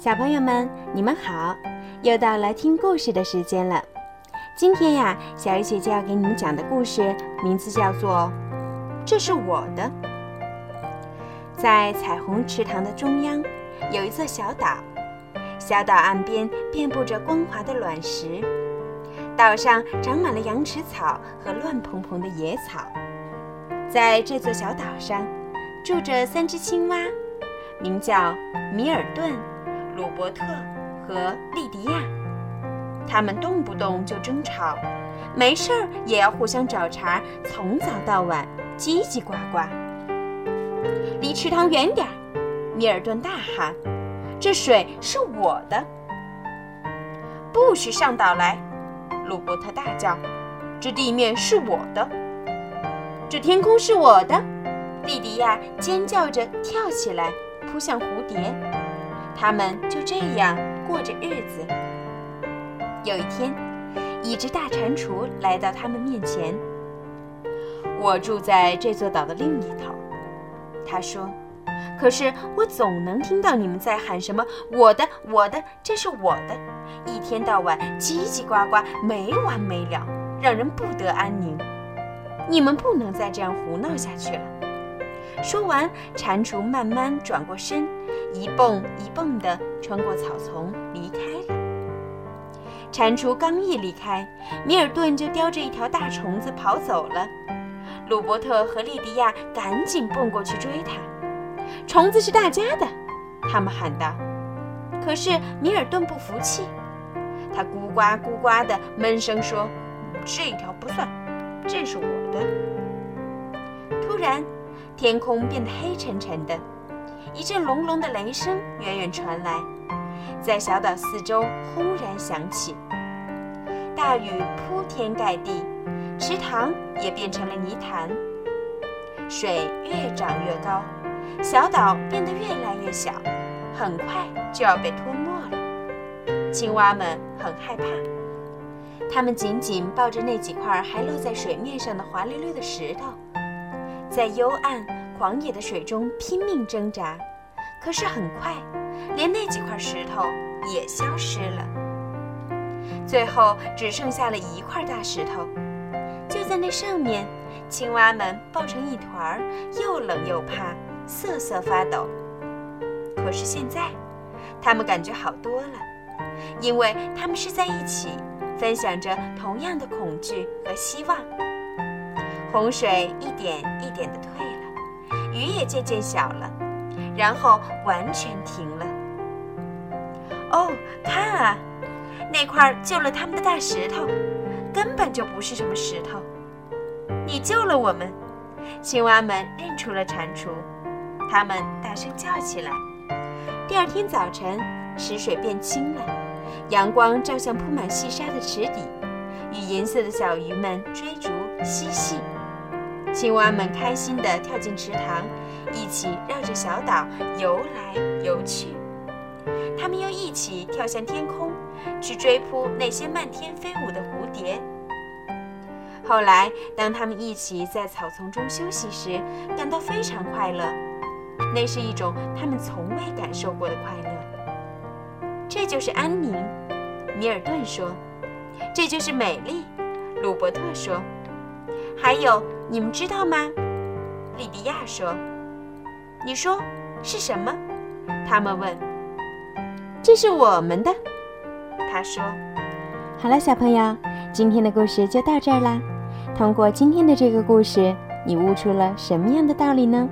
小朋友们，你们好！又到了听故事的时间了。今天呀，小鱼姐姐要给你们讲的故事名字叫做《这是我的》。在彩虹池塘的中央，有一座小岛，小岛岸边遍布着光滑的卵石，岛上长满了羊齿草和乱蓬蓬的野草。在这座小岛上，住着三只青蛙，名叫米尔顿。鲁伯特和莉迪亚，他们动不动就争吵，没事儿也要互相找茬，从早到晚叽叽呱呱。离池塘远点儿！米尔顿大喊：“这水是我的！”不许上岛来！鲁伯特大叫：“这地面是我的！”这天空是我的！莉迪亚尖叫着跳起来，扑向蝴蝶。他们就这样过着日子。有一天，一只大蟾蜍来到他们面前。我住在这座岛的另一头，他说。可是我总能听到你们在喊什么“我的，我的，这是我的”，一天到晚叽叽呱呱，没完没了，让人不得安宁。你们不能再这样胡闹下去了。说完，蟾蜍慢慢转过身。一蹦一蹦地穿过草丛离开了。蟾蜍刚一离开，米尔顿就叼着一条大虫子跑走了。鲁伯特和莉迪亚赶紧蹦过去追他。虫子是大家的，他们喊道。可是米尔顿不服气，他咕呱咕呱地闷声说：“这条不算，这是我的。”突然，天空变得黑沉沉的。一阵隆隆的雷声远远传来，在小岛四周轰然响起。大雨铺天盖地，池塘也变成了泥潭。水越涨越高，小岛变得越来越小，很快就要被吞没了。青蛙们很害怕，它们紧紧抱着那几块还露在水面上的滑溜溜的石头，在幽暗。狂野的水中拼命挣扎，可是很快，连那几块石头也消失了。最后只剩下了一块大石头，就在那上面，青蛙们抱成一团儿，又冷又怕，瑟瑟发抖。可是现在，它们感觉好多了，因为它们是在一起，分享着同样的恐惧和希望。洪水一点一点地退了。雨也渐渐小了，然后完全停了。哦，看啊，那块救了他们的大石头，根本就不是什么石头。你救了我们，青蛙们认出了蟾蜍，它们大声叫起来。第二天早晨，池水变清了，阳光照向铺满细沙的池底，与银色的小鱼们追逐嬉戏。青蛙们开心地跳进池塘，一起绕着小岛游来游去。它们又一起跳向天空，去追扑那些漫天飞舞的蝴蝶。后来，当它们一起在草丛中休息时，感到非常快乐。那是一种他们从未感受过的快乐。这就是安宁，米尔顿说。这就是美丽，鲁伯特说。还有，你们知道吗？莉迪亚说：“你说是什么？”他们问。“这是我们的。”他说。好了，小朋友，今天的故事就到这儿啦。通过今天的这个故事，你悟出了什么样的道理呢？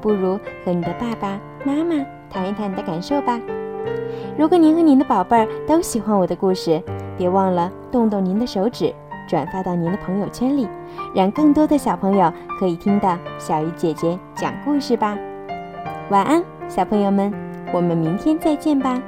不如和你的爸爸妈妈谈一谈你的感受吧。如果您和您的宝贝儿都喜欢我的故事，别忘了动动您的手指。转发到您的朋友圈里，让更多的小朋友可以听到小鱼姐姐讲故事吧。晚安，小朋友们，我们明天再见吧。